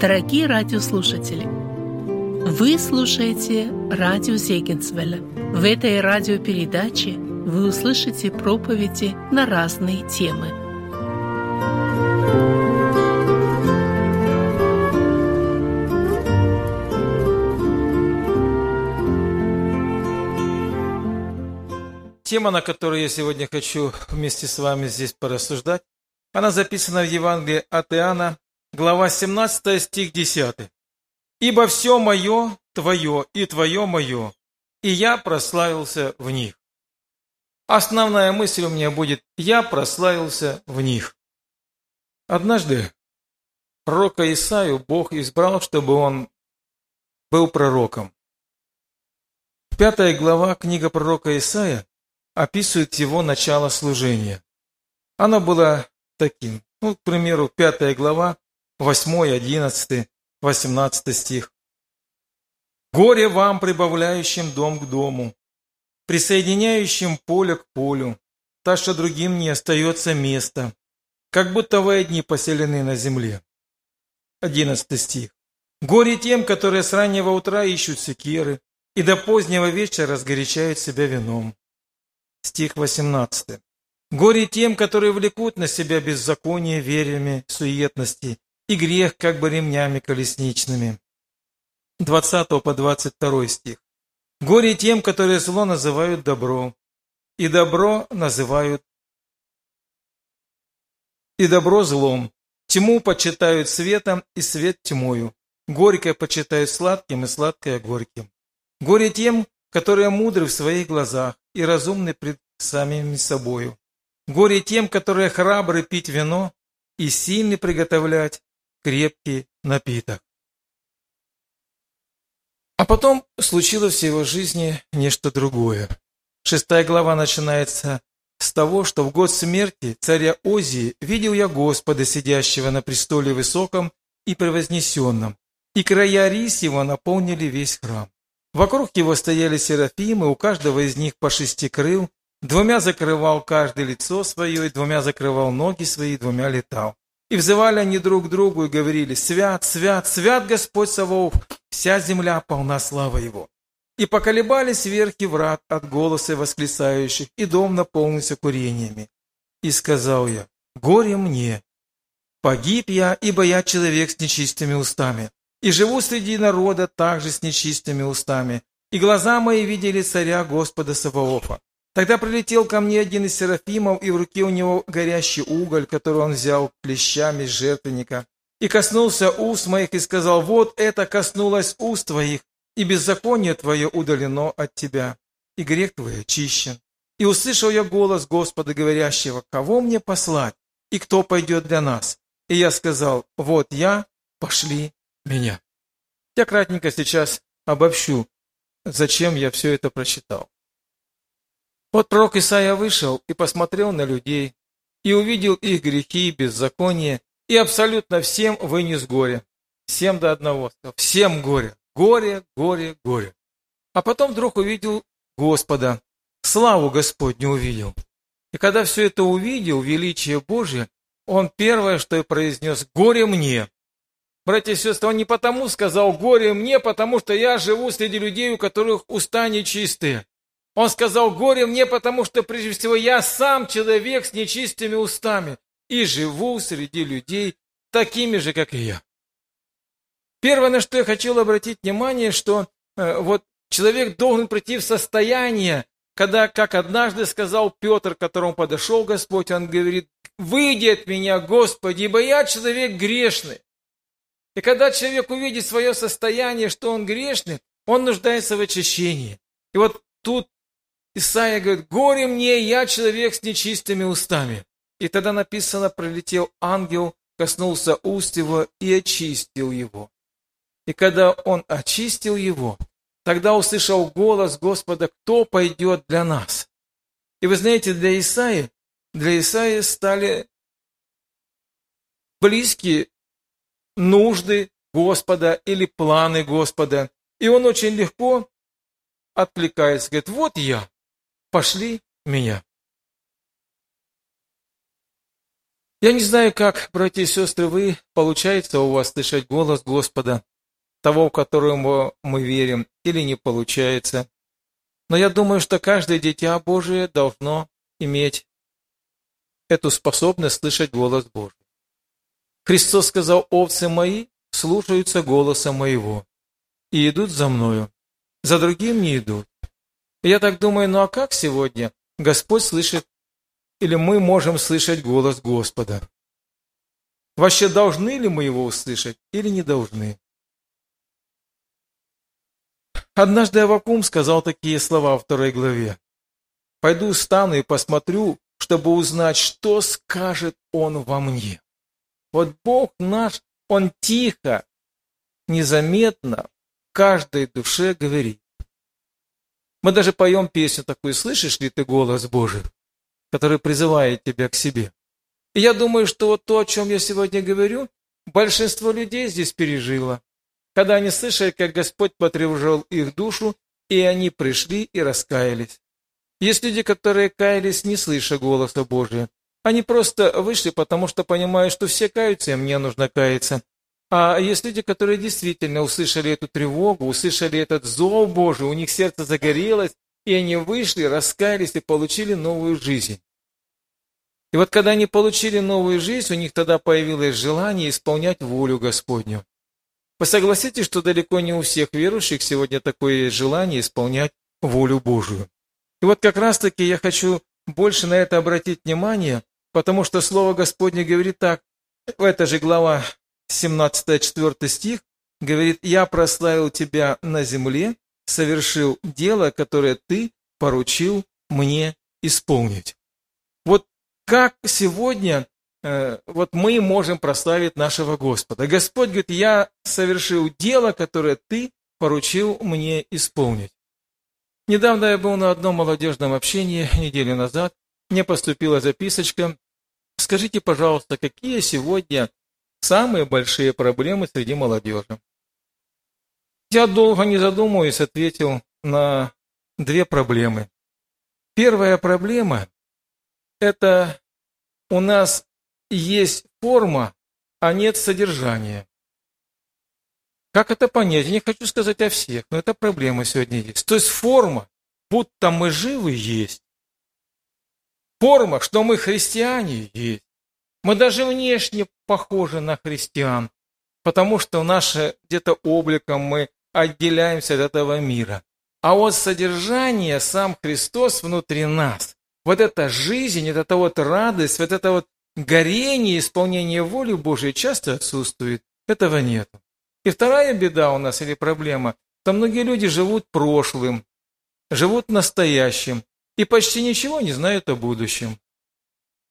Дорогие радиослушатели, вы слушаете радио Зегенсвелля. В этой радиопередаче вы услышите проповеди на разные темы. Тема, на которую я сегодня хочу вместе с вами здесь порассуждать, она записана в Евангелии от Иоанна, глава 17, стих 10. «Ибо все мое твое, и твое мое, и я прославился в них». Основная мысль у меня будет «я прославился в них». Однажды пророка Исаию Бог избрал, чтобы он был пророком. Пятая глава книга пророка Исаия описывает его начало служения. Оно было таким. Ну, к примеру, пятая глава, 8, 11, 18 стих. «Горе вам, прибавляющим дом к дому, присоединяющим поле к полю, так что другим не остается места, как будто вы одни поселены на земле». 11 стих. «Горе тем, которые с раннего утра ищут секеры, и до позднего вечера разгорячают себя вином». Стих 18. Горе тем, которые влекут на себя беззаконие верями суетности и грех как бы ремнями колесничными. 20 по 22 стих. Горе тем, которые зло называют добро, и добро называют и добро злом. Тьму почитают светом, и свет тьмою. Горькое почитают сладким, и сладкое горьким. Горе тем, которые мудры в своих глазах и разумны пред самими собою. Горе тем, которые храбры пить вино и сильны приготовлять крепкий напиток. А потом случилось в его жизни нечто другое. Шестая глава начинается с того, что в год смерти царя Озии видел я Господа, сидящего на престоле высоком и превознесенном, и края рис его наполнили весь храм. Вокруг его стояли серафимы, у каждого из них по шести крыл, Двумя закрывал каждое лицо свое, и двумя закрывал ноги свои, и двумя летал. И взывали они друг к другу и говорили, «Свят, свят, свят Господь Саваоф, вся земля полна славы Его». И поколебались верхи врат от голоса восклицающих, и дом наполнился курениями. И сказал я, «Горе мне! Погиб я, ибо я человек с нечистыми устами, и живу среди народа также с нечистыми устами, и глаза мои видели царя Господа Саваофа». Тогда прилетел ко мне один из серафимов, и в руке у него горящий уголь, который он взял клещами жертвенника, и коснулся уст моих и сказал, вот это коснулось уст твоих, и беззаконие твое удалено от тебя, и грех твой очищен. И услышал я голос Господа, говорящего, кого мне послать, и кто пойдет для нас? И я сказал, вот я, пошли меня. Я кратенько сейчас обобщу, зачем я все это прочитал. Вот пророк Исаия вышел и посмотрел на людей, и увидел их грехи и беззаконие, и абсолютно всем вынес горе. Всем до одного. Всем горе. Горе, горе, горе. А потом вдруг увидел Господа. Славу Господню увидел. И когда все это увидел, величие Божье, он первое, что и произнес, «Горе мне!» Братья и сестры, он не потому сказал «горе мне», потому что я живу среди людей, у которых уста нечистые. Он сказал, горе мне, потому что прежде всего я сам человек с нечистыми устами и живу среди людей такими же, как и я. Первое, на что я хотел обратить внимание, что э, вот человек должен прийти в состояние, когда, как однажды сказал Петр, к которому подошел Господь, он говорит, выйди от меня, Господи, ибо я человек грешный. И когда человек увидит свое состояние, что он грешный, он нуждается в очищении. И вот тут Исаия говорит, горе мне, я человек с нечистыми устами. И тогда написано, пролетел ангел, коснулся уст его и очистил его. И когда он очистил его, тогда услышал голос Господа, кто пойдет для нас. И вы знаете, для Исаи, для Исаи стали близкие нужды Господа или планы Господа. И он очень легко откликается, говорит, вот я, пошли меня. Я не знаю, как, братья и сестры, вы, получается у вас слышать голос Господа, того, в которого мы верим, или не получается. Но я думаю, что каждое дитя Божие должно иметь эту способность слышать голос Божий. Христос сказал, овцы мои слушаются голоса моего и идут за мною, за другим не идут. Я так думаю, ну а как сегодня Господь слышит или мы можем слышать голос Господа? Вообще должны ли мы его услышать или не должны? Однажды Авакум сказал такие слова во второй главе. «Пойду стану и посмотрю, чтобы узнать, что скажет он во мне». Вот Бог наш, Он тихо, незаметно каждой душе говорит. Мы даже поем песню такую, слышишь ли ты голос Божий? который призывает тебя к себе. И я думаю, что вот то, о чем я сегодня говорю, большинство людей здесь пережило, когда они слышали, как Господь потревожил их душу, и они пришли и раскаялись. Есть люди, которые каялись, не слыша голоса Божия. Они просто вышли, потому что понимают, что все каются, и мне нужно каяться. А есть люди, которые действительно услышали эту тревогу, услышали этот зов Божий, у них сердце загорелось, и они вышли, раскаялись и получили новую жизнь. И вот когда они получили новую жизнь, у них тогда появилось желание исполнять волю Господню. Вы согласитесь, что далеко не у всех верующих сегодня такое желание исполнять волю Божию. И вот как раз-таки я хочу больше на это обратить внимание, потому что Слово Господне говорит так, в этой же глава 17, 4 стих, говорит, «Я прославил тебя на земле, совершил дело, которое ты поручил мне исполнить. Вот как сегодня э, вот мы можем прославить нашего Господа. Господь говорит, я совершил дело, которое ты поручил мне исполнить. Недавно я был на одном молодежном общении, неделю назад. Мне поступила записочка. Скажите, пожалуйста, какие сегодня самые большие проблемы среди молодежи? Я долго не задумываясь ответил на две проблемы. Первая проблема – это у нас есть форма, а нет содержания. Как это понять? Я не хочу сказать о всех, но это проблема сегодня есть. То есть форма, будто мы живы, есть. Форма, что мы христиане, есть. Мы даже внешне похожи на христиан, потому что наше где-то обликом мы отделяемся от этого мира. А вот содержание, сам Христос внутри нас, вот эта жизнь, вот эта вот радость, вот это вот горение, исполнение воли Божьей часто отсутствует. Этого нет. И вторая беда у нас или проблема, то многие люди живут прошлым, живут настоящим и почти ничего не знают о будущем.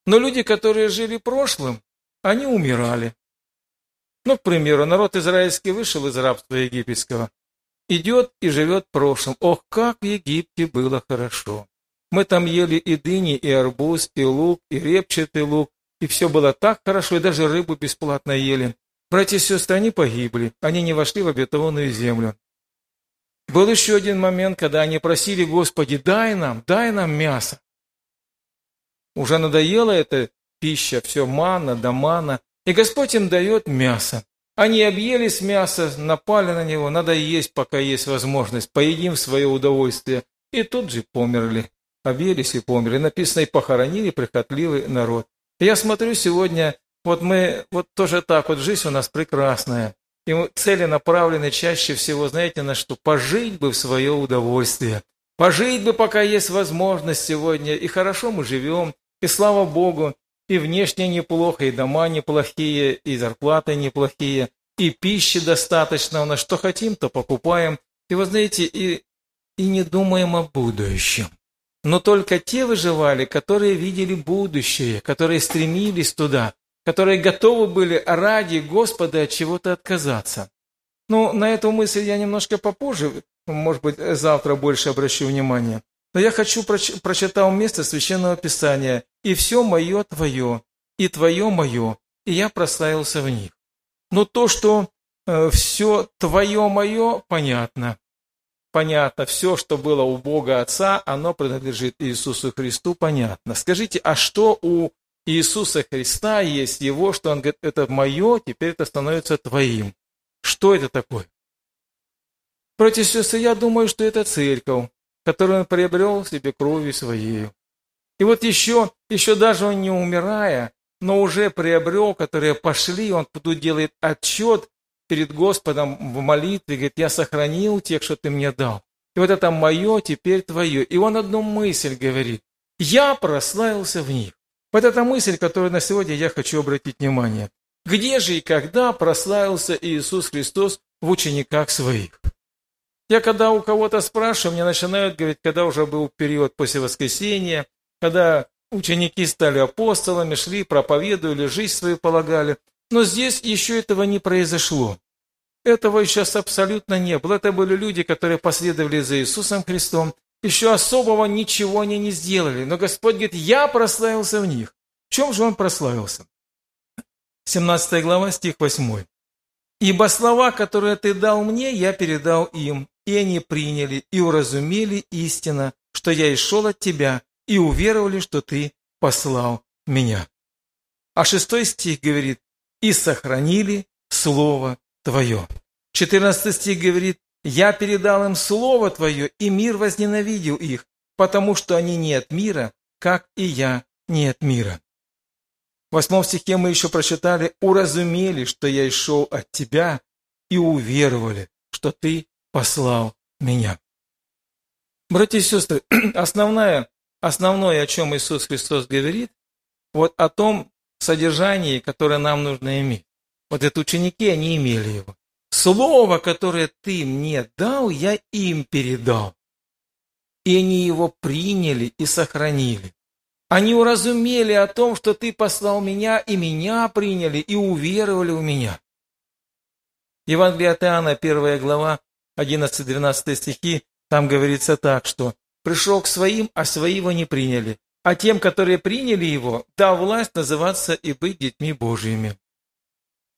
Но люди, которые жили прошлым, они умирали. Ну, к примеру, народ израильский вышел из рабства египетского, идет и живет в прошлом. Ох, как в Египте было хорошо. Мы там ели и дыни, и арбуз, и лук, и репчатый лук, и все было так хорошо, и даже рыбу бесплатно ели. Братья и сестры, они погибли, они не вошли в обетованную землю. Был еще один момент, когда они просили, Господи, дай нам, дай нам мясо. Уже надоела эта пища, все мана да. И Господь им дает мясо. Они объелись мяса, напали на него, надо есть, пока есть возможность, поедим в свое удовольствие. И тут же померли. Объелись и померли. Написано, и похоронили прихотливый народ. Я смотрю сегодня, вот мы, вот тоже так, вот жизнь у нас прекрасная. И цели направлены чаще всего, знаете, на что? Пожить бы в свое удовольствие. Пожить бы, пока есть возможность сегодня. И хорошо мы живем, и слава Богу, и внешне неплохо, и дома неплохие, и зарплаты неплохие, и пищи достаточно, у нас что хотим, то покупаем. И вы знаете, и, и не думаем о будущем. Но только те выживали, которые видели будущее, которые стремились туда, которые готовы были ради Господа от чего-то отказаться. Ну, на эту мысль я немножко попозже, может быть, завтра больше обращу внимание. Но я хочу проч прочитал место Священного Писания. «И все мое твое, и твое мое, и я прославился в них». Но то, что э, все твое мое, понятно. Понятно, все, что было у Бога Отца, оно принадлежит Иисусу Христу, понятно. Скажите, а что у Иисуса Христа, есть Его, что Он говорит, это мое, теперь это становится твоим. Что это такое? Братья и сестры, я думаю, что это церковь, которую Он приобрел себе кровью своей. И вот еще, еще даже Он не умирая, но уже приобрел, которые пошли, Он тут делает отчет перед Господом в молитве, говорит, я сохранил тех, что Ты мне дал. И вот это мое, теперь твое. И Он одну мысль говорит, я прославился в них. Вот эта мысль, которую на сегодня я хочу обратить внимание. Где же и когда прославился Иисус Христос в учениках своих? Я когда у кого-то спрашиваю, мне начинают говорить, когда уже был период после воскресения, когда ученики стали апостолами, шли, проповедовали, жизнь свою полагали. Но здесь еще этого не произошло. Этого сейчас абсолютно не было. Это были люди, которые последовали за Иисусом Христом, еще особого ничего они не сделали. Но Господь говорит, я прославился в них. В чем же Он прославился? 17 глава, стих 8. «Ибо слова, которые ты дал мне, я передал им, и они приняли и уразумели истинно, что я и шел от тебя, и уверовали, что ты послал меня». А шестой стих говорит, «И сохранили Слово Твое». 14 стих говорит, «Я передал им Слово Твое, и мир возненавидел их, потому что они не от мира, как и я не от мира». В восьмом стихе мы еще прочитали, «Уразумели, что я и шел от Тебя, и уверовали, что Ты послал меня». Братья и сестры, основное, основное, о чем Иисус Христос говорит, вот о том содержании, которое нам нужно иметь. Вот это ученики, они имели его. Слово, которое ты мне дал, я им передал. И они его приняли и сохранили. Они уразумели о том, что ты послал меня, и меня приняли, и уверовали в меня. Евангелие от Иоанна, первая глава, 11-12 стихи, там говорится так, что «пришел к своим, а свои его не приняли, а тем, которые приняли его, дал власть называться и быть детьми Божьими».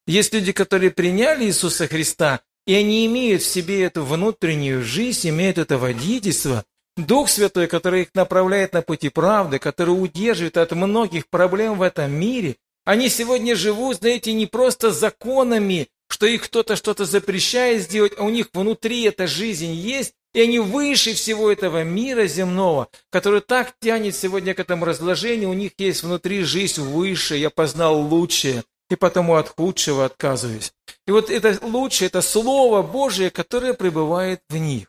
Есть люди, которые приняли Иисуса Христа, и они имеют в себе эту внутреннюю жизнь, имеют это водительство, Дух Святой, который их направляет на пути правды, который удерживает от многих проблем в этом мире, они сегодня живут, знаете, не просто законами, что их кто-то что-то запрещает сделать, а у них внутри эта жизнь есть, и они выше всего этого мира земного, который так тянет сегодня к этому разложению, у них есть внутри жизнь выше, я познал лучшее и потому от худшего отказываюсь. И вот это лучшее, это Слово Божие, которое пребывает в них.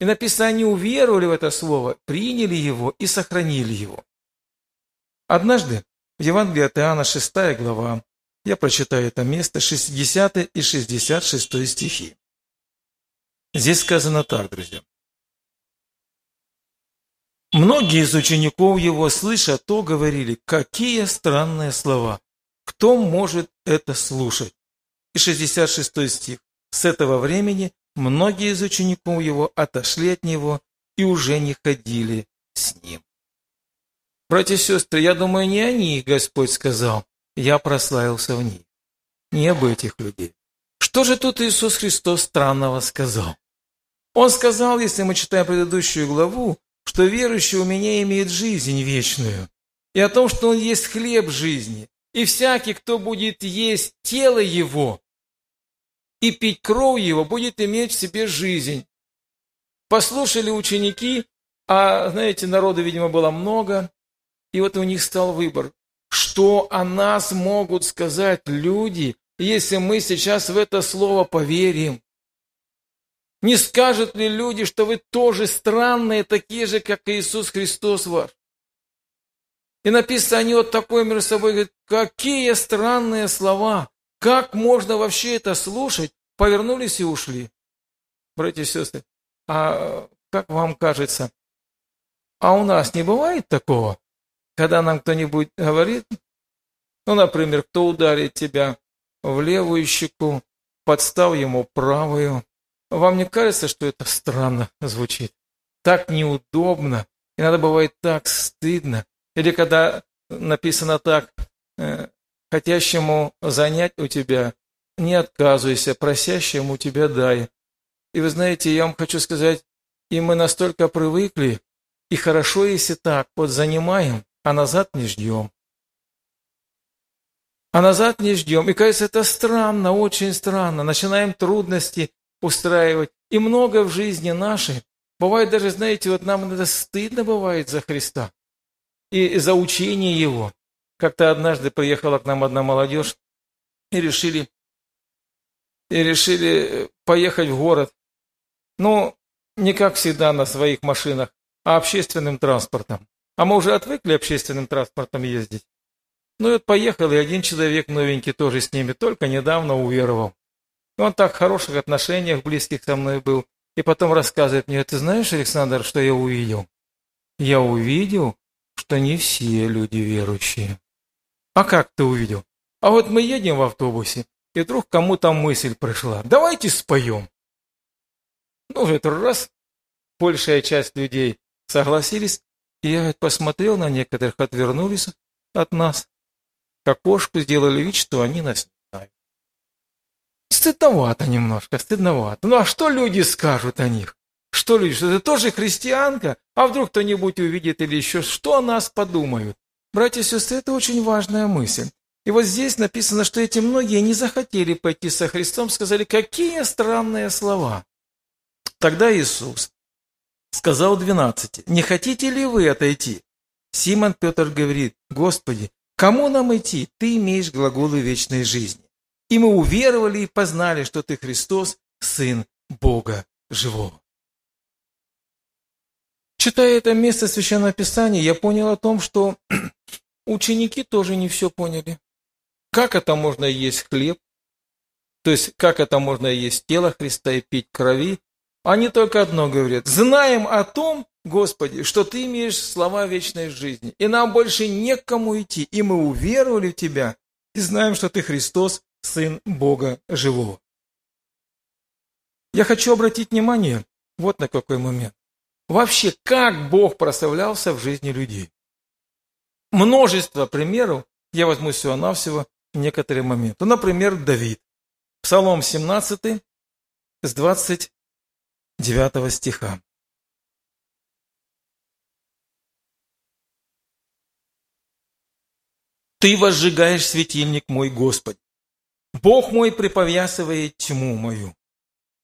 И написано, уверовали в это Слово, приняли его и сохранили его. Однажды в Евангелии от Иоанна 6 глава, я прочитаю это место, 60 и 66 стихи. Здесь сказано так, друзья. Многие из учеников его, слыша то, говорили, какие странные слова. Кто может это слушать? И 66 стих. С этого времени многие из учеников его отошли от него и уже не ходили с ним. Братья и сестры, я думаю, не они Господь сказал, я прославился в них. Не об этих людей. Что же тут Иисус Христос странного сказал? Он сказал, если мы читаем предыдущую главу, что верующий у меня имеет жизнь вечную, и о том, что Он есть хлеб жизни, и всякий, кто будет есть тело его и пить кровь его, будет иметь в себе жизнь. Послушали ученики, а, знаете, народу, видимо, было много, и вот у них стал выбор. Что о нас могут сказать люди, если мы сейчас в это слово поверим? Не скажут ли люди, что вы тоже странные, такие же, как Иисус Христос ваш? И написано, они вот такой между собой говорят, какие странные слова, как можно вообще это слушать? Повернулись и ушли. Братья и сестры, а как вам кажется, а у нас не бывает такого, когда нам кто-нибудь говорит, ну, например, кто ударит тебя в левую щеку, подстав ему правую. Вам не кажется, что это странно звучит? Так неудобно, и надо бывает так стыдно. Или когда написано так, э, хотящему занять у тебя, не отказывайся, просящему тебя дай. И вы знаете, я вам хочу сказать, и мы настолько привыкли, и хорошо, если так, вот занимаем, а назад не ждем. а назад не ждем. И кажется, это странно, очень странно. Начинаем трудности устраивать. И много в жизни нашей. Бывает даже, знаете, вот нам это стыдно бывает за Христа и за учение Его. Как-то однажды приехала к нам одна молодежь и решили, и решили поехать в город. Ну, не как всегда на своих машинах, а общественным транспортом. А мы уже отвыкли общественным транспортом ездить. Ну и вот поехал, и один человек новенький тоже с ними, только недавно уверовал. Он так в хороших отношениях близких со мной был. И потом рассказывает мне, ты знаешь, Александр, что я увидел? Я увидел, что не все люди верующие. А как ты увидел? А вот мы едем в автобусе, и вдруг кому-то мысль пришла. Давайте споем. Ну, в этот раз большая часть людей согласились, я посмотрел на некоторых, отвернулись от нас к окошку, сделали вид, что они нас не знают. Стыдновато немножко, стыдновато. Ну а что люди скажут о них? Что люди, что это тоже христианка? А вдруг кто-нибудь увидит или еще, что о нас подумают? Братья и сестры, это очень важная мысль. И вот здесь написано, что эти многие не захотели пойти со Христом, сказали, какие странные слова. Тогда Иисус сказал двенадцати, не хотите ли вы отойти? Симон Петр говорит, Господи, Кому нам идти? Ты имеешь глаголы вечной жизни. И мы уверовали и познали, что ты Христос, Сын Бога Живого. Читая это место Священного Писания, я понял о том, что ученики тоже не все поняли. Как это можно есть хлеб? То есть, как это можно есть тело Христа и пить крови? Они только одно говорят. Знаем о том, Господи, что Ты имеешь слова вечной жизни, и нам больше некому идти, и мы уверовали в Тебя, и знаем, что Ты Христос, Сын Бога Живого. Я хочу обратить внимание вот на какой момент. Вообще, как Бог прославлялся в жизни людей. Множество примеров, я возьму всего-навсего некоторые моменты. Например, Давид. Псалом 17 с 29 стиха. Ты возжигаешь светильник мой, Господь. Бог мой приповязывает тьму мою.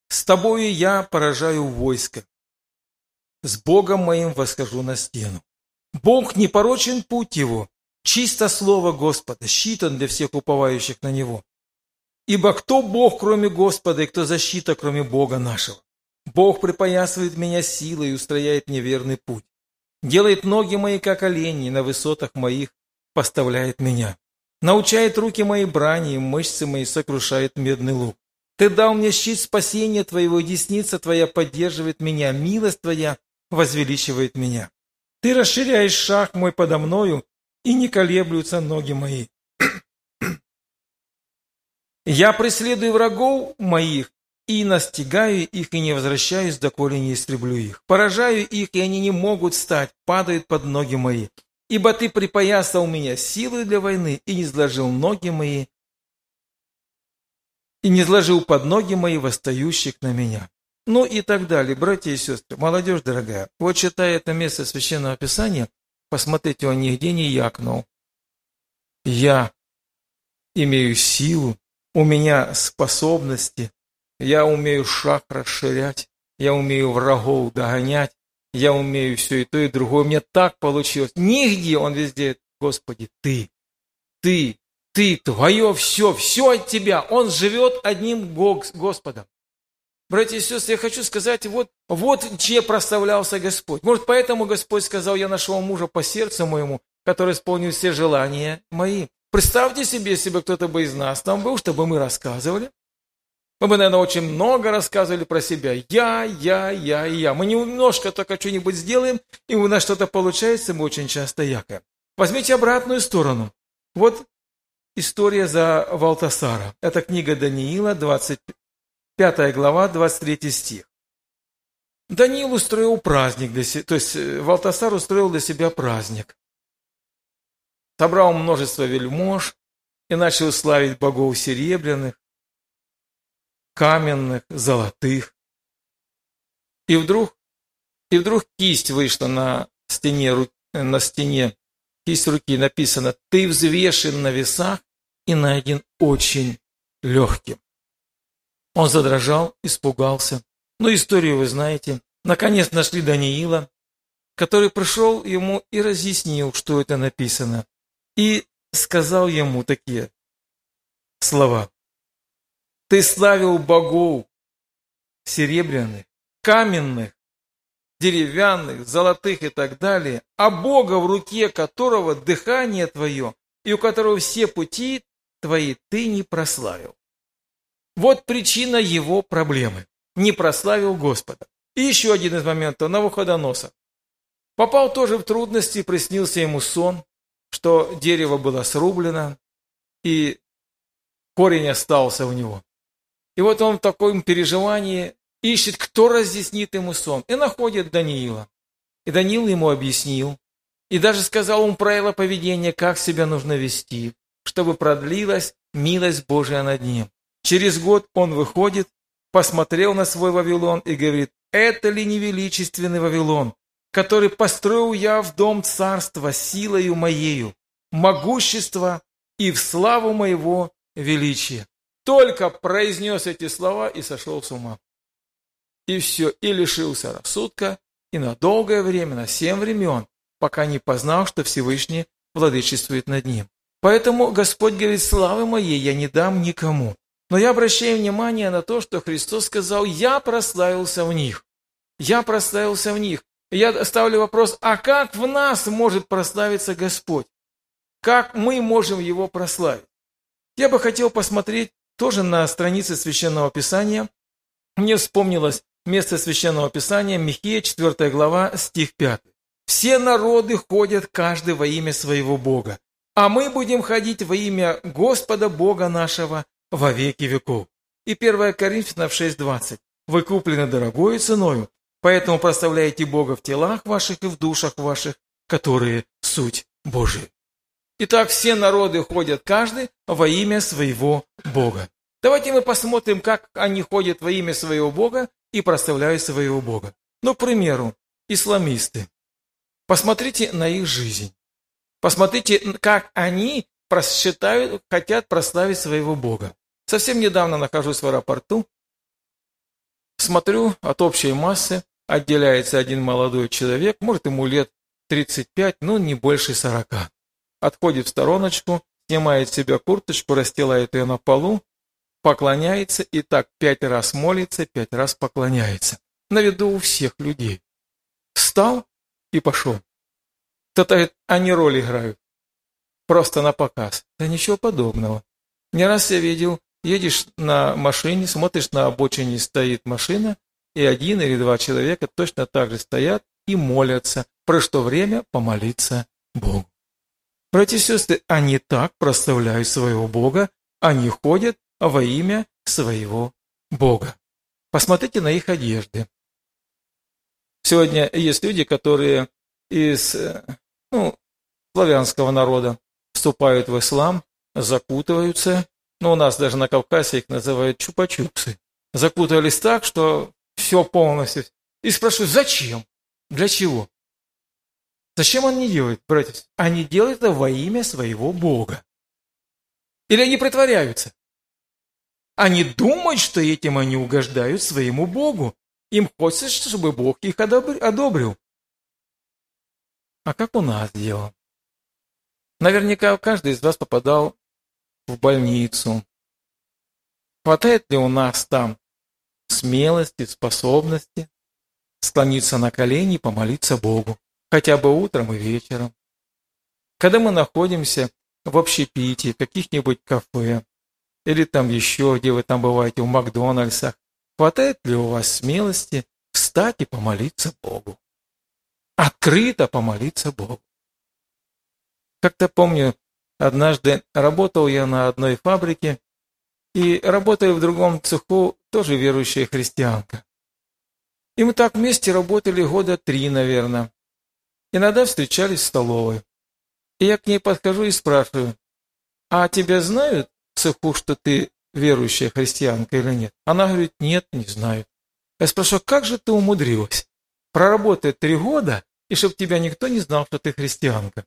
С тобою я поражаю войско. С Богом моим восхожу на стену. Бог не порочен путь его, чисто слово Господа, щит для всех уповающих на него. Ибо кто Бог, кроме Господа, и кто защита, кроме Бога нашего? Бог припоясывает меня силой и устрояет мне верный путь. Делает ноги мои, как олени, на высотах моих поставляет меня. Научает руки мои брани, и мышцы мои сокрушает медный лук. Ты дал мне щит спасения Твоего, десница Твоя поддерживает меня, милость Твоя возвеличивает меня. Ты расширяешь шаг мой подо мною, и не колеблются ноги мои. Я преследую врагов моих, и настигаю их, и не возвращаюсь, доколе не истреблю их. Поражаю их, и они не могут встать, падают под ноги мои. Ибо ты припоясал меня силой для войны и не сложил ноги мои, и не сложил под ноги мои восстающих на меня. Ну и так далее, братья и сестры, молодежь дорогая, вот читая это место Священного Писания, посмотрите, он нигде не якнул. Я имею силу, у меня способности, я умею шаг расширять, я умею врагов догонять, я умею все и то, и другое, мне так получилось. Нигде он везде, Господи, Ты, Ты, Ты, Твое все, все от Тебя. Он живет одним Господом. Братья и сестры, я хочу сказать, вот, вот че прославлялся Господь. Может, поэтому Господь сказал, я нашел мужа по сердцу моему, который исполнил все желания мои. Представьте себе, если бы кто-то бы из нас там был, чтобы мы рассказывали. Мы бы, наверное, очень много рассказывали про себя. Я, я, я я. Мы немножко только что-нибудь сделаем, и у нас что-то получается, мы очень часто якаем. Возьмите обратную сторону. Вот история за Валтасара. Это книга Даниила, 25 глава, 23 стих. Даниил устроил праздник для себя, то есть э, Валтасар устроил для себя праздник. Собрал множество вельмож и начал славить богов серебряных, каменных, золотых. И вдруг, и вдруг кисть вышла на стене, на стене, кисть руки написано, ты взвешен на весах и найден очень легким. Он задрожал, испугался. Ну, историю вы знаете. Наконец нашли Даниила, который пришел ему и разъяснил, что это написано, и сказал ему такие слова. «Ты славил богов серебряных, каменных, деревянных, золотых и так далее, а Бога, в руке которого дыхание твое и у которого все пути твои ты не прославил». Вот причина его проблемы. Не прославил Господа. И еще один из моментов. Навуходоносор. Попал тоже в трудности, приснился ему сон, что дерево было срублено, и корень остался у него. И вот он в таком переживании ищет, кто разъяснит ему сон, и находит Даниила. И Даниил ему объяснил, и даже сказал ему правила поведения, как себя нужно вести, чтобы продлилась милость Божия над ним. Через год он выходит, посмотрел на свой Вавилон и говорит, это ли не величественный Вавилон, который построил я в дом царства силою моею, могущество и в славу моего величия. Только произнес эти слова и сошел с ума. И все, и лишился рассудка, и на долгое время, на семь времен, пока не познал, что Всевышний владычествует над ним. Поэтому Господь говорит, славы моей я не дам никому. Но я обращаю внимание на то, что Христос сказал, я прославился в них. Я прославился в них я ставлю вопрос, а как в нас может прославиться Господь? Как мы можем Его прославить? Я бы хотел посмотреть тоже на странице Священного Писания. Мне вспомнилось место Священного Писания, Михея, 4 глава, стих 5. «Все народы ходят каждый во имя своего Бога, а мы будем ходить во имя Господа Бога нашего во веки веков». И 1 Коринфянов 6.20. «Вы куплены дорогою ценою, Поэтому прославляйте Бога в телах ваших и в душах ваших, которые суть Божия. Итак, все народы ходят каждый во имя своего Бога. Давайте мы посмотрим, как они ходят во имя своего Бога и прославляют своего Бога. Ну, к примеру, исламисты. Посмотрите на их жизнь. Посмотрите, как они считают, хотят прославить своего Бога. Совсем недавно нахожусь в аэропорту, смотрю от общей массы, Отделяется один молодой человек, может ему лет 35, но не больше 40. Отходит в стороночку, снимает себе курточку, расстилает ее на полу, поклоняется и так пять раз молится, пять раз поклоняется. На виду у всех людей. Встал и пошел. Кто-то они роль играют. Просто на показ. Да ничего подобного. Не раз я видел, едешь на машине, смотришь на обочине стоит машина, и один или два человека точно так же стоят и молятся, прошло время помолиться Богу. Братья и сестры, они так прославляют своего Бога, они ходят во имя своего Бога. Посмотрите на их одежды. Сегодня есть люди, которые из ну, славянского народа вступают в ислам, закутываются, но у нас даже на Кавказе их называют чупа-чупсы. Закутались так, что все полностью. И спрашиваю, зачем? Для чего? Зачем они делают, братья? Они делают это во имя своего Бога. Или они притворяются? Они думают, что этим они угождают своему Богу. Им хочется, чтобы Бог их одобрил. А как у нас дело? Наверняка каждый из вас попадал в больницу. Хватает ли у нас там смелости, способности склониться на колени и помолиться Богу, хотя бы утром и вечером. Когда мы находимся в общепитии, в каких-нибудь кафе, или там еще, где вы там бываете, в Макдональдсах, хватает ли у вас смелости встать и помолиться Богу? Открыто помолиться Богу. Как-то помню, однажды работал я на одной фабрике, и работая в другом цеху, тоже верующая христианка. И мы так вместе работали года три, наверное. Иногда встречались в столовой. И я к ней подхожу и спрашиваю, а тебя знают в цеху, что ты верующая христианка или нет? Она говорит, нет, не знаю. Я спрашиваю, как же ты умудрилась проработать три года, и чтобы тебя никто не знал, что ты христианка?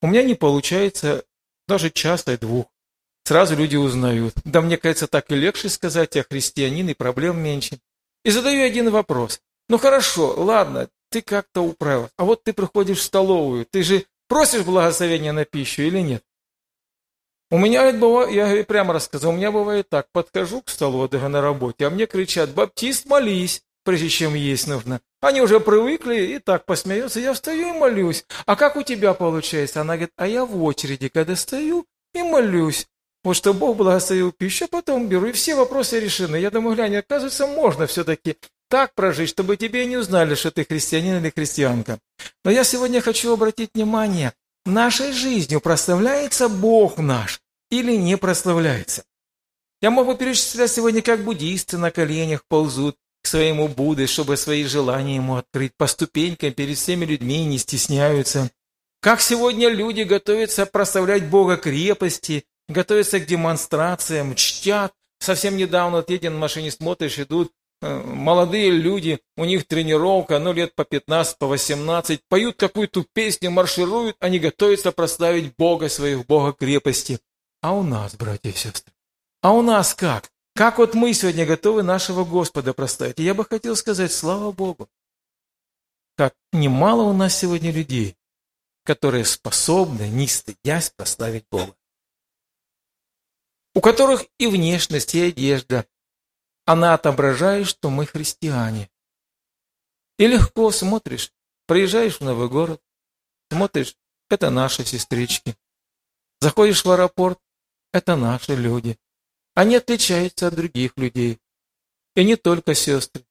У меня не получается даже часа и двух. Сразу люди узнают. Да мне кажется, так и легче сказать, я христианин, и проблем меньше. И задаю один вопрос. Ну хорошо, ладно, ты как-то управил. А вот ты приходишь в столовую, ты же просишь благословения на пищу или нет? У меня это бывает, я прямо рассказал, у меня бывает так, подхожу к столу даже на работе, а мне кричат, баптист, молись, прежде чем есть нужно. Они уже привыкли и так посмеются, я встаю и молюсь. А как у тебя получается? Она говорит, а я в очереди, когда стою и молюсь. Вот что Бог благословил пищу, а потом беру, и все вопросы решены. Я думаю, глянь, оказывается, можно все-таки так прожить, чтобы тебе не узнали, что ты христианин или христианка. Но я сегодня хочу обратить внимание, нашей жизнью прославляется Бог наш или не прославляется. Я мог бы перечислять сегодня, как буддисты на коленях ползут к своему Будде, чтобы свои желания ему открыть, по ступенькам перед всеми людьми не стесняются. Как сегодня люди готовятся прославлять Бога крепости, готовятся к демонстрациям, чтят. Совсем недавно вот едем на машине, смотришь, идут молодые люди, у них тренировка, ну лет по 15, по 18, поют какую-то песню, маршируют, они готовятся прославить Бога своих, Бога крепости. А у нас, братья и сестры, а у нас как? Как вот мы сегодня готовы нашего Господа прославить? И я бы хотел сказать, слава Богу, как немало у нас сегодня людей, которые способны, не стыдясь, прославить Бога у которых и внешность, и одежда, она отображает, что мы христиане. И легко смотришь, приезжаешь в новый город, смотришь, это наши сестрички. Заходишь в аэропорт, это наши люди. Они отличаются от других людей. И не только сестры,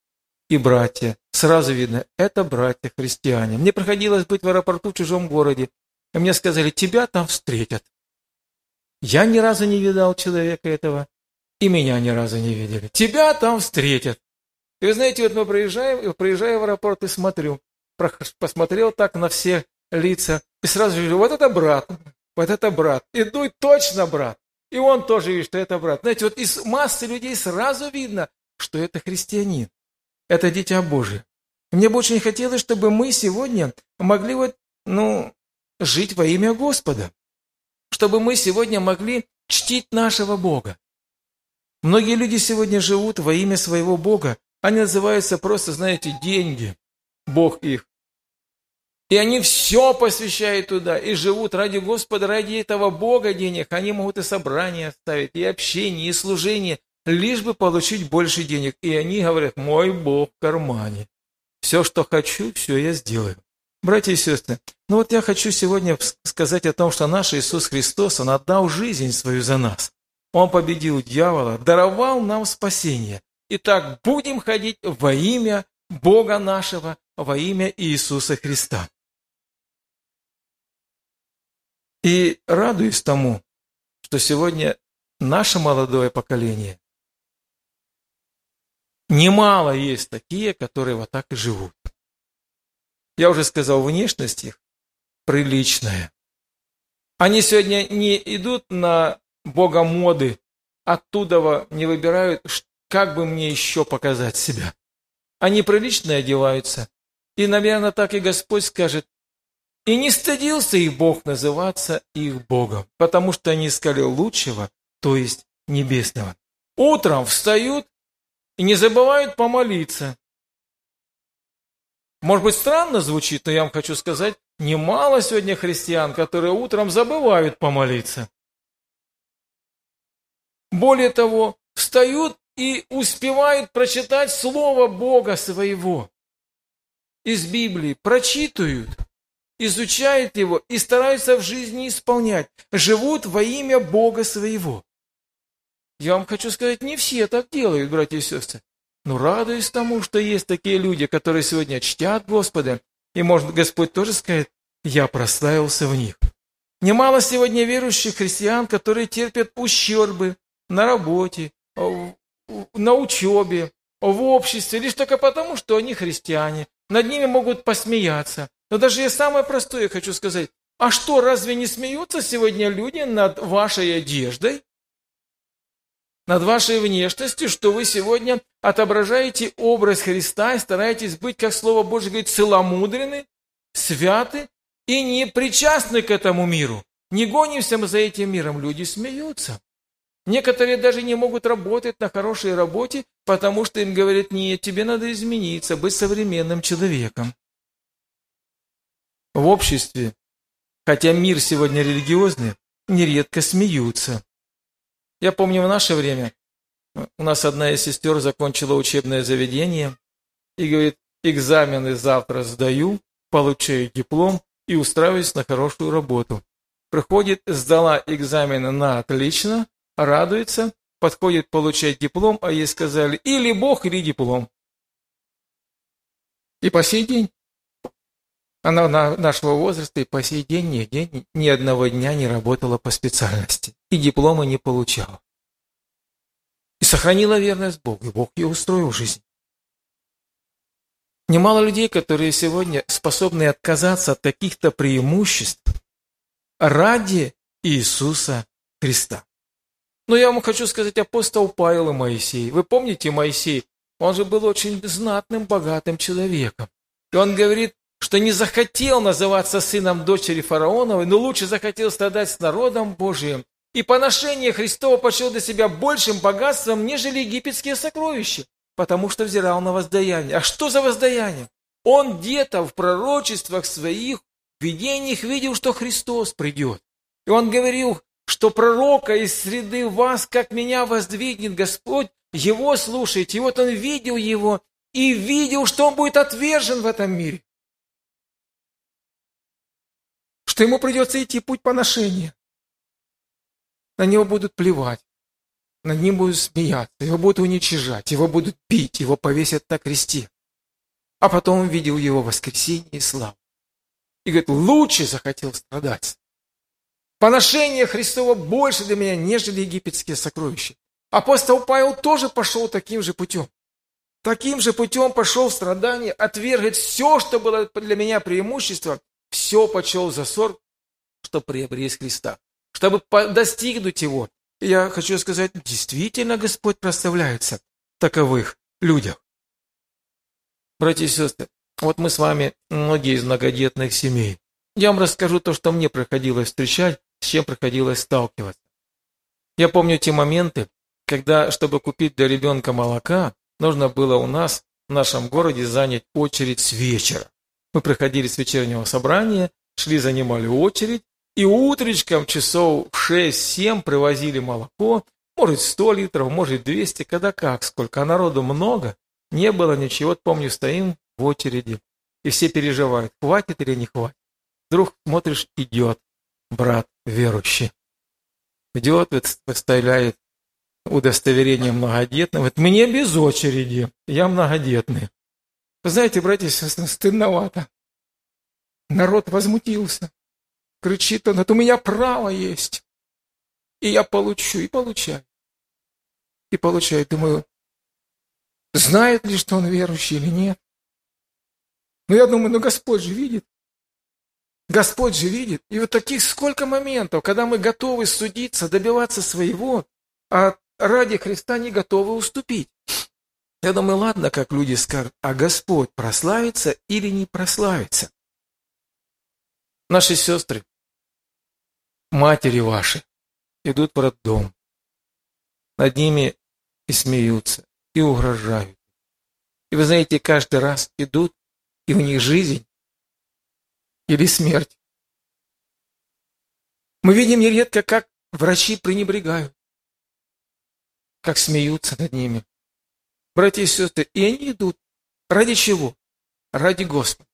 и братья. Сразу видно, это братья-христиане. Мне приходилось быть в аэропорту в чужом городе, и мне сказали, тебя там встретят. Я ни разу не видал человека этого, и меня ни разу не видели. Тебя там встретят. И вы знаете, вот мы проезжаем, проезжаю в аэропорт и смотрю, посмотрел так на все лица, и сразу вижу, вот это брат, вот это брат. Иду, и точно брат. И он тоже видит, что это брат. Знаете, вот из массы людей сразу видно, что это христианин, это дитя Божие. Мне бы очень хотелось, чтобы мы сегодня могли вот, ну, жить во имя Господа чтобы мы сегодня могли чтить нашего Бога. Многие люди сегодня живут во имя своего Бога. Они называются просто, знаете, деньги. Бог их. И они все посвящают туда и живут ради Господа, ради этого Бога денег. Они могут и собрания ставить, и общение, и служение, лишь бы получить больше денег. И они говорят, мой Бог в кармане. Все, что хочу, все я сделаю. Братья и сестры, ну вот я хочу сегодня сказать о том, что наш Иисус Христос, Он отдал жизнь свою за нас. Он победил дьявола, даровал нам спасение. Итак, будем ходить во имя Бога нашего, во имя Иисуса Христа. И радуюсь тому, что сегодня наше молодое поколение, немало есть такие, которые вот так и живут. Я уже сказал, внешность их приличная. Они сегодня не идут на бога моды, оттуда не выбирают, как бы мне еще показать себя. Они прилично одеваются. И, наверное, так и Господь скажет, и не стыдился их Бог называться их Богом, потому что они искали лучшего, то есть небесного. Утром встают и не забывают помолиться. Может быть, странно звучит, но я вам хочу сказать, немало сегодня христиан, которые утром забывают помолиться. Более того, встают и успевают прочитать Слово Бога своего из Библии, прочитывают, изучают его и стараются в жизни исполнять, живут во имя Бога своего. Я вам хочу сказать, не все так делают, братья и сестры. Но радуюсь тому, что есть такие люди, которые сегодня чтят Господа, и, может, Господь тоже скажет, я прославился в них. Немало сегодня верующих христиан, которые терпят ущербы на работе, на учебе, в обществе, лишь только потому, что они христиане. Над ними могут посмеяться. Но даже я самое простое хочу сказать. А что, разве не смеются сегодня люди над вашей одеждой? над вашей внешностью, что вы сегодня отображаете образ Христа и стараетесь быть, как Слово Божье говорит, целомудрены, святы и не причастны к этому миру. Не гонимся мы за этим миром. Люди смеются. Некоторые даже не могут работать на хорошей работе, потому что им говорят, нет, тебе надо измениться, быть современным человеком. В обществе, хотя мир сегодня религиозный, нередко смеются. Я помню в наше время, у нас одна из сестер закончила учебное заведение и говорит, экзамены завтра сдаю, получаю диплом и устраиваюсь на хорошую работу. Приходит, сдала экзамены на отлично, радуется, подходит получать диплом, а ей сказали или Бог, или диплом. И по сей день она нашего возраста и по сей день нигде ни одного дня не работала по специальности и диплома не получала. И сохранила верность Богу, и Бог ее устроил в жизни. Немало людей, которые сегодня способны отказаться от каких-то преимуществ ради Иисуса Христа. Но я вам хочу сказать, апостол Павел и Моисей. Вы помните Моисей? Он же был очень знатным, богатым человеком. И он говорит, что не захотел называться сыном дочери фараоновой, но лучше захотел страдать с народом Божиим. И поношение Христова почел для себя большим богатством, нежели египетские сокровища, потому что взирал на воздаяние. А что за воздаяние? Он где-то в пророчествах своих, видениях видел, что Христос придет. И он говорил, что пророка из среды вас, как меня воздвигнет Господь, его слушайте. И вот он видел его и видел, что он будет отвержен в этом мире. Что ему придется идти путь поношения. На него будут плевать, над ним будут смеяться, его будут уничижать, его будут бить, его повесят на кресте. А потом он видел его воскресение и славу. И говорит, лучше захотел страдать Поношение Христова больше для меня, нежели египетские сокровища. Апостол Павел тоже пошел таким же путем. Таким же путем пошел в страдания, отвергать все, что было для меня преимуществом, все почел за ссор, что приобрести Христа, чтобы достигнуть Его. я хочу сказать, действительно Господь проставляется таковых людях. Братья и сестры, вот мы с вами многие из многодетных семей. Я вам расскажу то, что мне приходилось встречать с чем приходилось сталкиваться. Я помню те моменты, когда, чтобы купить для ребенка молока, нужно было у нас в нашем городе занять очередь с вечера. Мы приходили с вечернего собрания, шли, занимали очередь, и утречком часов в 6-7 привозили молоко, может 100 литров, может 200, когда как, сколько, а народу много, не было ничего. Вот помню, стоим в очереди, и все переживают, хватит или не хватит. Вдруг смотришь, идет брат верующий. Идет, выставляет удостоверение многодетного. Вот мне без очереди, я многодетный. Вы знаете, братья и сестры, стыдновато. Народ возмутился. Кричит он, это у меня право есть. И я получу, и получаю. И получаю. Думаю, знает ли, что он верующий или нет. Но я думаю, ну Господь же видит. Господь же видит. И вот таких сколько моментов, когда мы готовы судиться, добиваться своего, а ради Христа не готовы уступить. Я думаю, ладно, как люди скажут, а Господь прославится или не прославится? Наши сестры, матери ваши, идут в роддом. Над ними и смеются, и угрожают. И вы знаете, каждый раз идут, и у них жизнь или смерть. Мы видим нередко, как врачи пренебрегают, как смеются над ними. Братья и сестры, и они идут. Ради чего? Ради Господа.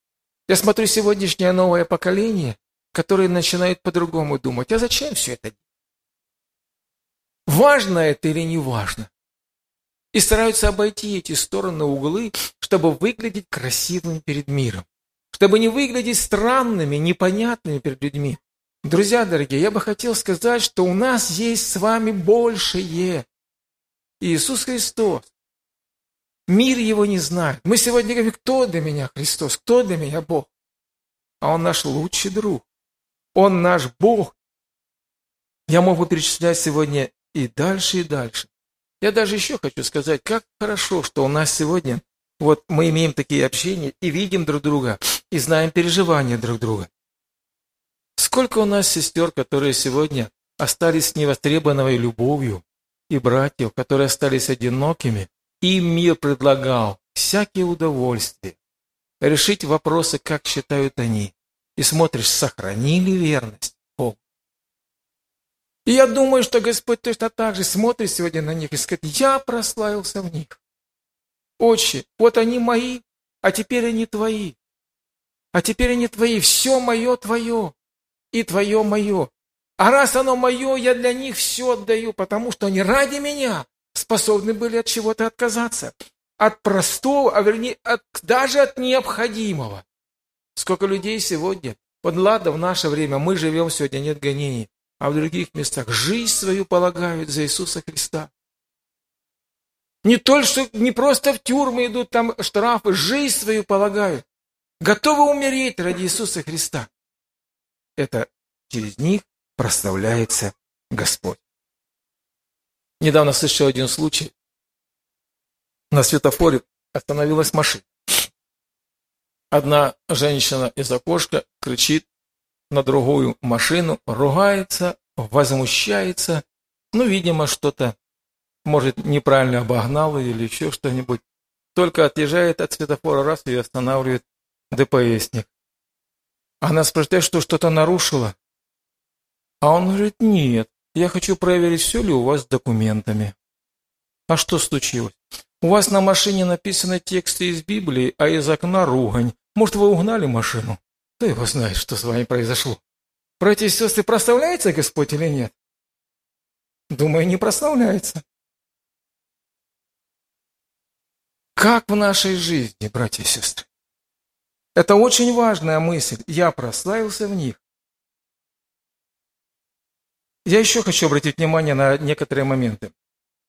Я смотрю сегодняшнее новое поколение, которое начинает по-другому думать. А зачем все это? Важно это или не важно? И стараются обойти эти стороны углы, чтобы выглядеть красивым перед миром чтобы не выглядеть странными, непонятными перед людьми. Друзья дорогие, я бы хотел сказать, что у нас есть с вами большее. Иисус Христос. Мир его не знает. Мы сегодня говорим, кто для меня Христос, кто для меня Бог. А Он наш лучший друг. Он наш Бог. Я мог бы перечислять сегодня и дальше, и дальше. Я даже еще хочу сказать, как хорошо, что у нас сегодня вот мы имеем такие общения и видим друг друга, и знаем переживания друг друга. Сколько у нас сестер, которые сегодня остались невостребованной любовью, и братьев, которые остались одинокими, им мир предлагал всякие удовольствия, решить вопросы, как считают они, и смотришь, сохранили верность Богу. И я думаю, что Господь точно так же смотрит сегодня на них и скажет, я прославился в них. Отче, вот они мои, а теперь они твои. А теперь они твои, все мое твое, и твое мое. А раз оно мое, я для них все отдаю, потому что они ради меня способны были от чего-то отказаться. От простого, а вернее, от, даже от необходимого. Сколько людей сегодня, вот ладно, в наше время, мы живем сегодня, нет гонений, а в других местах жизнь свою полагают за Иисуса Христа. Не только, не просто в тюрьмы идут, там штрафы, жизнь свою полагают. Готовы умереть ради Иисуса Христа. Это через них прославляется Господь. Недавно слышал один случай. На светофоре остановилась машина. Одна женщина из окошка кричит на другую машину, ругается, возмущается. Ну, видимо, что-то, может, неправильно обогнал или еще что-нибудь. Только отъезжает от светофора, раз и останавливает ДПСник. Она спрашивает, что что-то нарушила? А он говорит, нет, я хочу проверить, все ли у вас с документами. А что случилось? У вас на машине написаны тексты из Библии, а из окна ругань. Может, вы угнали машину? Кто его знает, что с вами произошло? Братья и сестры, прославляется Господь или нет? Думаю, не прославляется. Как в нашей жизни, братья и сестры? Это очень важная мысль. Я прославился в них. Я еще хочу обратить внимание на некоторые моменты.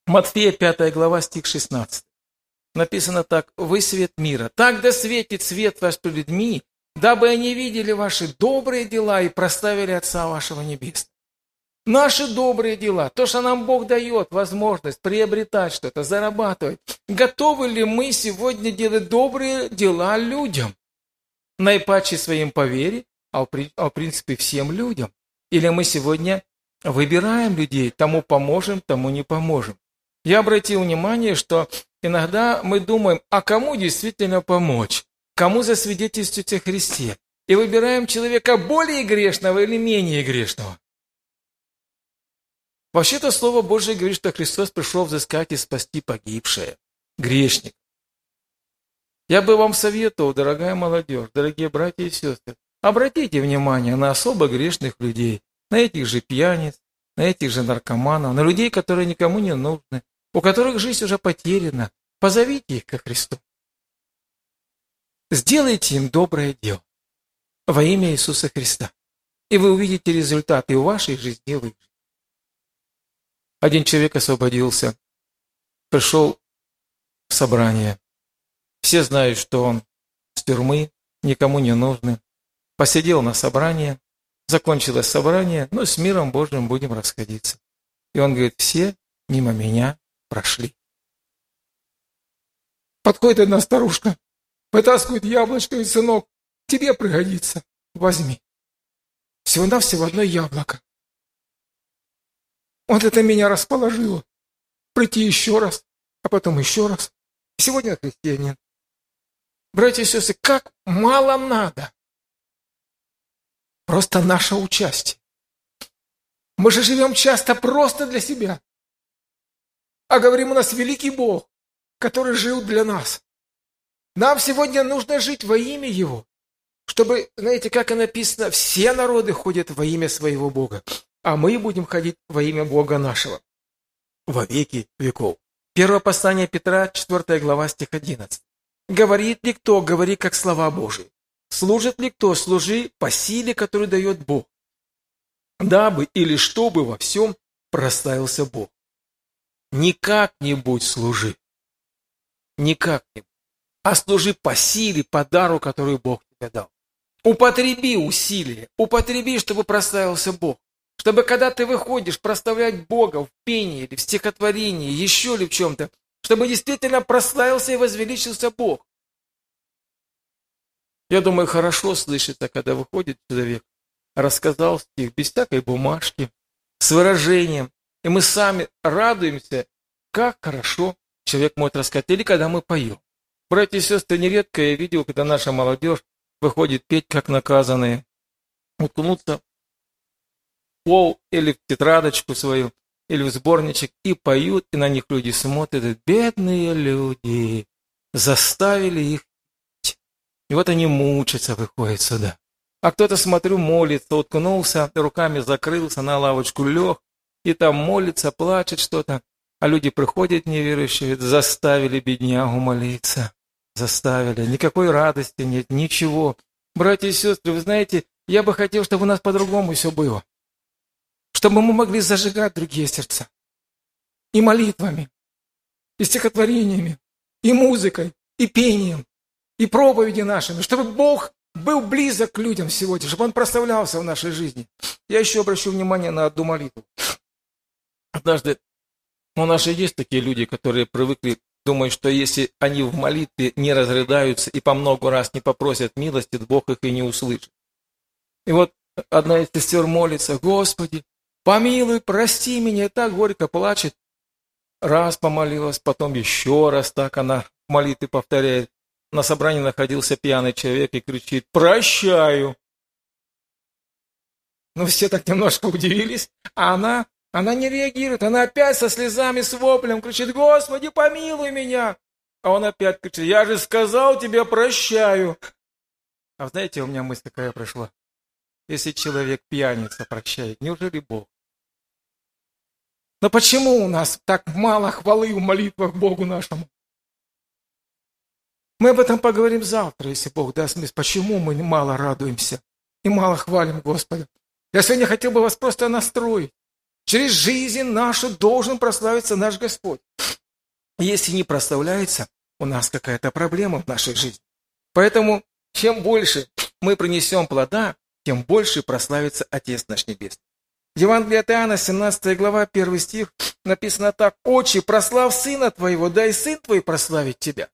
Матфея 5 глава, стих 16. Написано так. «Вы свет мира. Так да светит свет ваш перед людьми, дабы они видели ваши добрые дела и проставили Отца вашего Небесного». Наши добрые дела, то, что нам Бог дает возможность приобретать что-то, зарабатывать. Готовы ли мы сегодня делать добрые дела людям? Наипаче своим по вере, а в а принципе всем людям. Или мы сегодня Выбираем людей, тому поможем, тому не поможем. Я обратил внимание, что иногда мы думаем, а кому действительно помочь? Кому засвидетельствовать о Христе? И выбираем человека более грешного или менее грешного. Вообще-то Слово Божие говорит, что Христос пришел взыскать и спасти погибшее, грешник. Я бы вам советовал, дорогая молодежь, дорогие братья и сестры, обратите внимание на особо грешных людей, на этих же пьяниц, на этих же наркоманов, на людей, которые никому не нужны, у которых жизнь уже потеряна. Позовите их ко Христу. Сделайте им доброе дело во имя Иисуса Христа. И вы увидите результаты в вашей жизни и жизни. Один человек освободился, пришел в собрание. Все знают, что он с тюрьмы, никому не нужный. Посидел на собрании, Закончилось собрание, но с миром Божьим будем расходиться. И он говорит, все мимо меня прошли. Подходит одна старушка, вытаскивает яблочко и сынок, тебе пригодится, возьми. Всего-навсего одно яблоко. Вот это меня расположило. Прийти еще раз, а потом еще раз. Сегодня христианин. Братья и сестры, как мало надо. Просто наше участие. Мы же живем часто просто для себя. А говорим, у нас великий Бог, который жил для нас. Нам сегодня нужно жить во имя Его, чтобы, знаете, как и написано, все народы ходят во имя своего Бога, а мы будем ходить во имя Бога нашего во веки веков. Первое послание Петра, 4 глава, стих 11. «Говорит ли кто, говори, как слова Божии. Служит ли кто, служи по силе, которую дает Бог. Дабы или чтобы во всем прославился Бог. Не как-нибудь служи. Не как-нибудь. А служи по силе, по дару, который Бог тебе дал. Употреби усилия, употреби, чтобы прославился Бог. Чтобы когда ты выходишь прославлять Бога в пении или в стихотворении, еще ли в чем-то, чтобы действительно прославился и возвеличился Бог. Я думаю, хорошо слышится, когда выходит человек, рассказал стих без всякой бумажки, с выражением, И мы сами радуемся, как хорошо человек может рассказать. Или когда мы поем. Братья и сестры, нередко я видел, когда наша молодежь выходит петь, как наказанные, уткнуться в пол или в тетрадочку свою, или в сборничек, и поют, и на них люди смотрят. Бедные люди, заставили их петь. И вот они мучатся, выходят сюда. А кто-то, смотрю, молится, уткнулся, руками закрылся, на лавочку лег, и там молится, плачет что-то. А люди приходят неверующие, заставили беднягу молиться. Заставили. Никакой радости нет, ничего. Братья и сестры, вы знаете, я бы хотел, чтобы у нас по-другому все было. Чтобы мы могли зажигать другие сердца. И молитвами, и стихотворениями, и музыкой, и пением, и проповеди нашими. Чтобы Бог был близок к людям сегодня, чтобы Он прославлялся в нашей жизни. Я еще обращу внимание на одну молитву. Однажды у нас же есть такие люди, которые привыкли думать, что если они в молитве не разрыдаются и по много раз не попросят милости, Бог их и не услышит. И вот одна из сестер молится, Господи, помилуй, прости меня, так горько плачет. Раз помолилась, потом еще раз так она в молитве повторяет. На собрании находился пьяный человек и кричит «Прощаю!». Ну, все так немножко удивились, а она она не реагирует, она опять со слезами, с воплем кричит, «Господи, помилуй меня!» А он опять кричит, «Я же сказал тебе, прощаю!» А знаете, у меня мысль такая прошла. Если человек пьяница прощает, неужели Бог? Но почему у нас так мало хвалы в молитвах Богу нашему? Мы об этом поговорим завтра, если Бог даст мне. Почему мы мало радуемся и мало хвалим Господа? Я сегодня хотел бы вас просто настроить. Через жизнь нашу должен прославиться наш Господь. Если не прославляется, у нас какая-то проблема в нашей жизни. Поэтому, чем больше мы принесем плода, тем больше прославится Отец наш Небесный. Евангелие от Иоанна, 17 глава, 1 стих, написано так. «Отче, прослав Сына Твоего, дай Сын Твой прославить Тебя».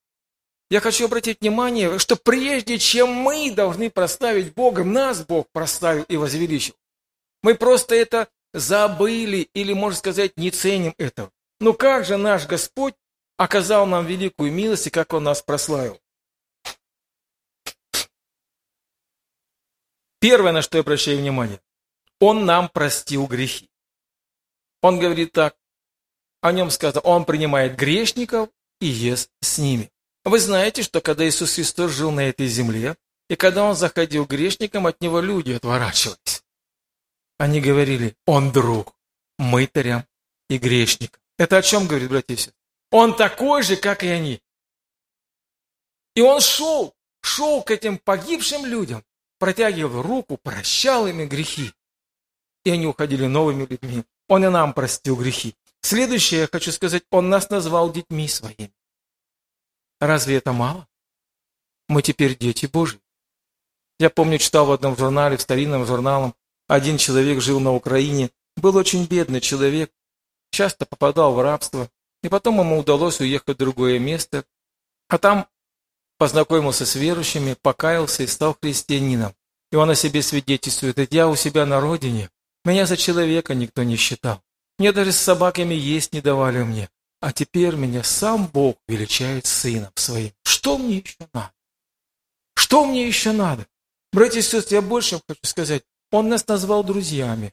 Я хочу обратить внимание, что прежде чем мы должны прославить Бога, нас Бог прославил и возвеличил. Мы просто это забыли или, можно сказать, не ценим этого. Но как же наш Господь оказал нам великую милость и как Он нас прославил? Первое, на что я обращаю внимание, Он нам простил грехи. Он говорит так, о нем сказано, Он принимает грешников и ест с ними. Вы знаете, что когда Иисус Христос жил на этой земле, и когда Он заходил грешникам, от Него люди отворачивались. Они говорили, он друг мытарям и грешникам. Это о чем говорит, братья и сестры? Он такой же, как и они. И он шел, шел к этим погибшим людям, протягивал руку, прощал ими грехи. И они уходили новыми людьми. Он и нам простил грехи. Следующее, я хочу сказать, он нас назвал детьми своими. Разве это мало? Мы теперь дети Божьи. Я помню, читал в одном журнале, в старинном журнале, один человек жил на Украине, был очень бедный человек, часто попадал в рабство, и потом ему удалось уехать в другое место, а там познакомился с верующими, покаялся и стал христианином. И он о себе свидетельствует, «Ведь я у себя на родине, меня за человека никто не считал. Мне даже с собаками есть не давали мне. А теперь меня сам Бог величает сыном своим. Что мне еще надо? Что мне еще надо? Братья и сестры, я больше хочу сказать. Он нас назвал друзьями.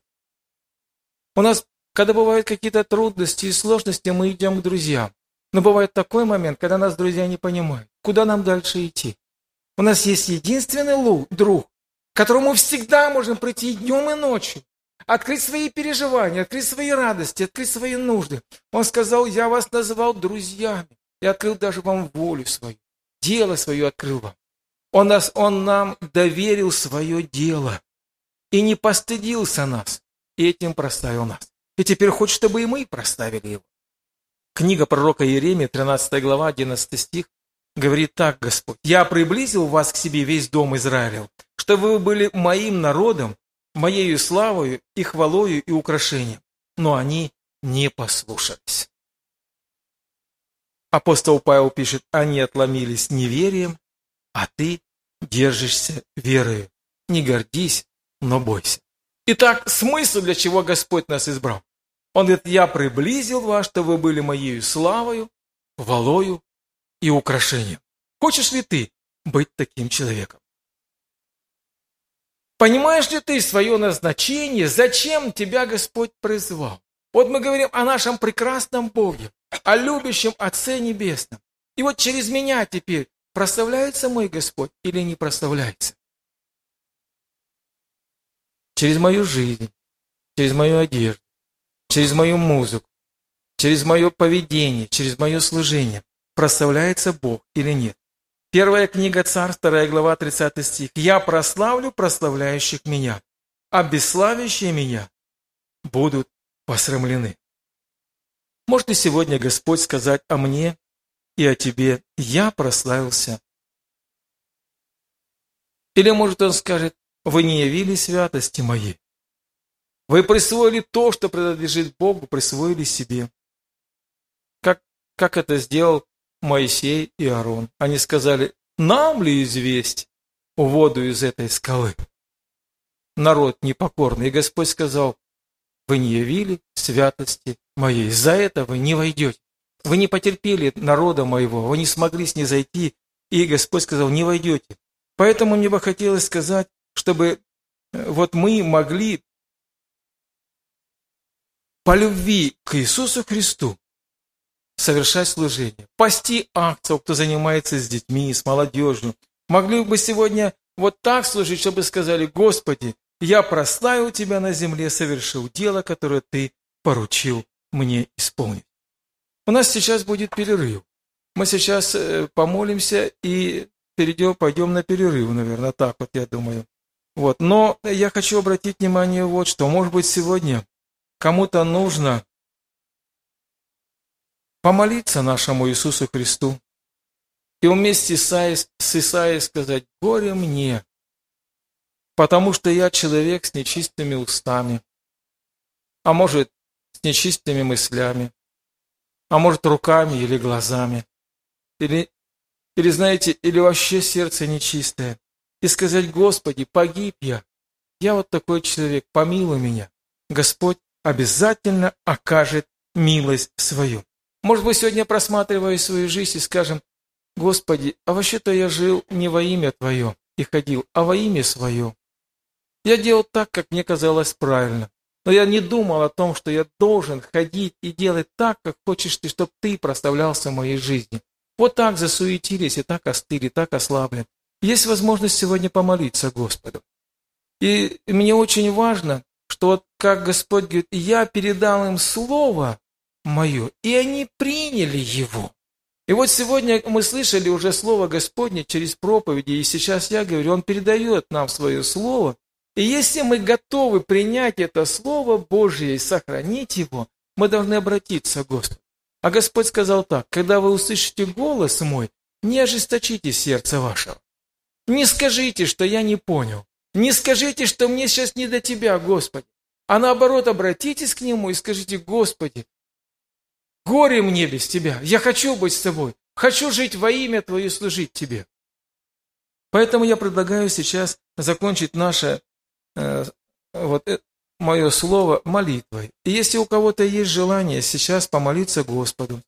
У нас, когда бывают какие-то трудности и сложности, мы идем к друзьям. Но бывает такой момент, когда нас друзья не понимают, куда нам дальше идти. У нас есть единственный друг, к которому всегда можем прийти днем и ночью, открыть свои переживания, открыть свои радости, открыть свои нужды. Он сказал, я вас называл друзьями и открыл даже вам волю свою, дело свое открыл вам. Он, нас, он нам доверил свое дело и не постыдился нас, и этим проставил нас. И теперь хочет, чтобы и мы проставили его. Книга пророка Иеремии, 13 глава, 11 стих, говорит так, Господь, «Я приблизил вас к себе весь дом Израилев, чтобы вы были моим народом, моею славою и хвалою и украшением». Но они не послушались. Апостол Павел пишет, они отломились неверием, а ты держишься верою. Не гордись, но бойся. Итак, смысл, для чего Господь нас избрал. Он говорит, я приблизил вас, чтобы вы были моею славою, хвалою и украшением. Хочешь ли ты быть таким человеком? Понимаешь ли ты свое назначение, зачем тебя Господь призвал? Вот мы говорим о нашем прекрасном Боге, о любящем Отце Небесном. И вот через меня теперь прославляется мой Господь или не прославляется? Через мою жизнь, через мою одежду, через мою музыку, через мое поведение, через мое служение прославляется Бог или нет. Первая книга Царств, вторая глава, 30 стих. «Я прославлю прославляющих меня, а бесславящие меня будут посрамлены». Может и сегодня Господь сказать о мне и о тебе, я прославился. Или может Он скажет, вы не явили святости моей. Вы присвоили то, что принадлежит Богу, присвоили себе. Как, как это сделал Моисей и Аарон. Они сказали, нам ли известь воду из этой скалы? Народ непокорный. И Господь сказал, вы не явили святости моей, за это вы не войдете. Вы не потерпели народа моего, вы не смогли с ней зайти, и Господь сказал, не войдете. Поэтому мне бы хотелось сказать, чтобы э, вот мы могли по любви к Иисусу Христу совершать служение, пасти акцию, кто занимается с детьми, с молодежью. Могли бы сегодня вот так служить, чтобы сказали, Господи, я прославил Тебя на земле, совершил дело, которое Ты поручил мне исполнить. У нас сейчас будет перерыв. Мы сейчас э, помолимся и перейдем, пойдем на перерыв, наверное, так вот я думаю. Вот. Но я хочу обратить внимание вот что. Может быть, сегодня кому-то нужно помолиться нашему Иисусу Христу и вместе с Исаией сказать «Горе мне, потому что я человек с нечистыми устами, а может, с нечистыми мыслями, а может, руками или глазами, или, или знаете, или вообще сердце нечистое, и сказать «Господи, погиб я, я вот такой человек, помилуй меня». Господь обязательно окажет милость свою. Может быть, сегодня просматривая свою жизнь и скажем, Господи, а вообще-то я жил не во имя Твое и ходил, а во имя Свое. Я делал так, как мне казалось правильно. Но я не думал о том, что я должен ходить и делать так, как хочешь ты, чтобы ты проставлялся в моей жизни. Вот так засуетились и так остыли, так ослабли. Есть возможность сегодня помолиться Господу. И мне очень важно, что вот как Господь говорит, я передал им слово, мое, и они приняли его. И вот сегодня мы слышали уже Слово Господне через проповеди, и сейчас я говорю, Он передает нам свое Слово. И если мы готовы принять это Слово Божье и сохранить его, мы должны обратиться к Господу. А Господь сказал так, когда вы услышите голос мой, не ожесточите сердце вашего. Не скажите, что я не понял. Не скажите, что мне сейчас не до Тебя, Господи. А наоборот, обратитесь к Нему и скажите, Господи, Горе мне без тебя. Я хочу быть с тобой. Хочу жить во имя Твое и служить Тебе. Поэтому я предлагаю сейчас закончить наше э, вот э, мое слово молитвой. И если у кого-то есть желание сейчас помолиться Господу,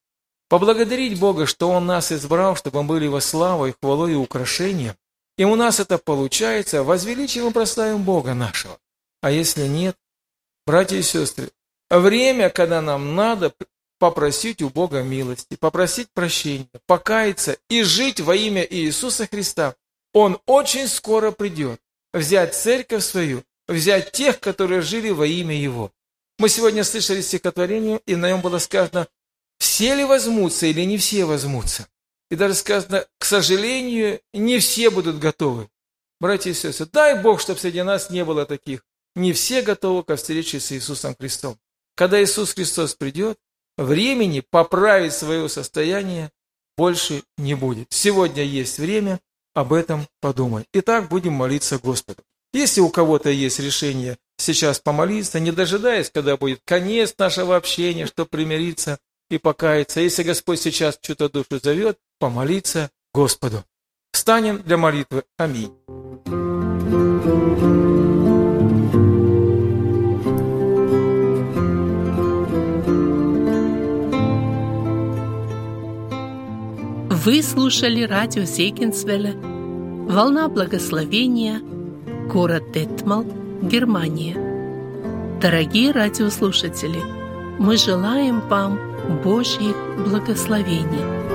поблагодарить Бога, что Он нас избрал, чтобы мы были во славой, хвалой и украшением, и у нас это получается, возвеличим и прославим Бога нашего. А если нет, братья и сестры, время, когда нам надо попросить у Бога милости, попросить прощения, покаяться и жить во имя Иисуса Христа. Он очень скоро придет взять церковь свою, взять тех, которые жили во имя Его. Мы сегодня слышали стихотворение, и на нем было сказано, все ли возьмутся или не все возьмутся. И даже сказано, к сожалению, не все будут готовы. Братья и сестры, дай Бог, чтобы среди нас не было таких. Не все готовы ко встрече с Иисусом Христом. Когда Иисус Христос придет, времени поправить свое состояние больше не будет. Сегодня есть время об этом подумать. Итак, будем молиться Господу. Если у кого-то есть решение сейчас помолиться, не дожидаясь, когда будет конец нашего общения, чтобы примириться и покаяться. Если Господь сейчас что-то душу зовет, помолиться Господу. Встанем для молитвы. Аминь. Вы слушали радио Зейкинсвелля «Волна благословения», город Детмал, Германия. Дорогие радиослушатели, мы желаем вам Божьих благословений –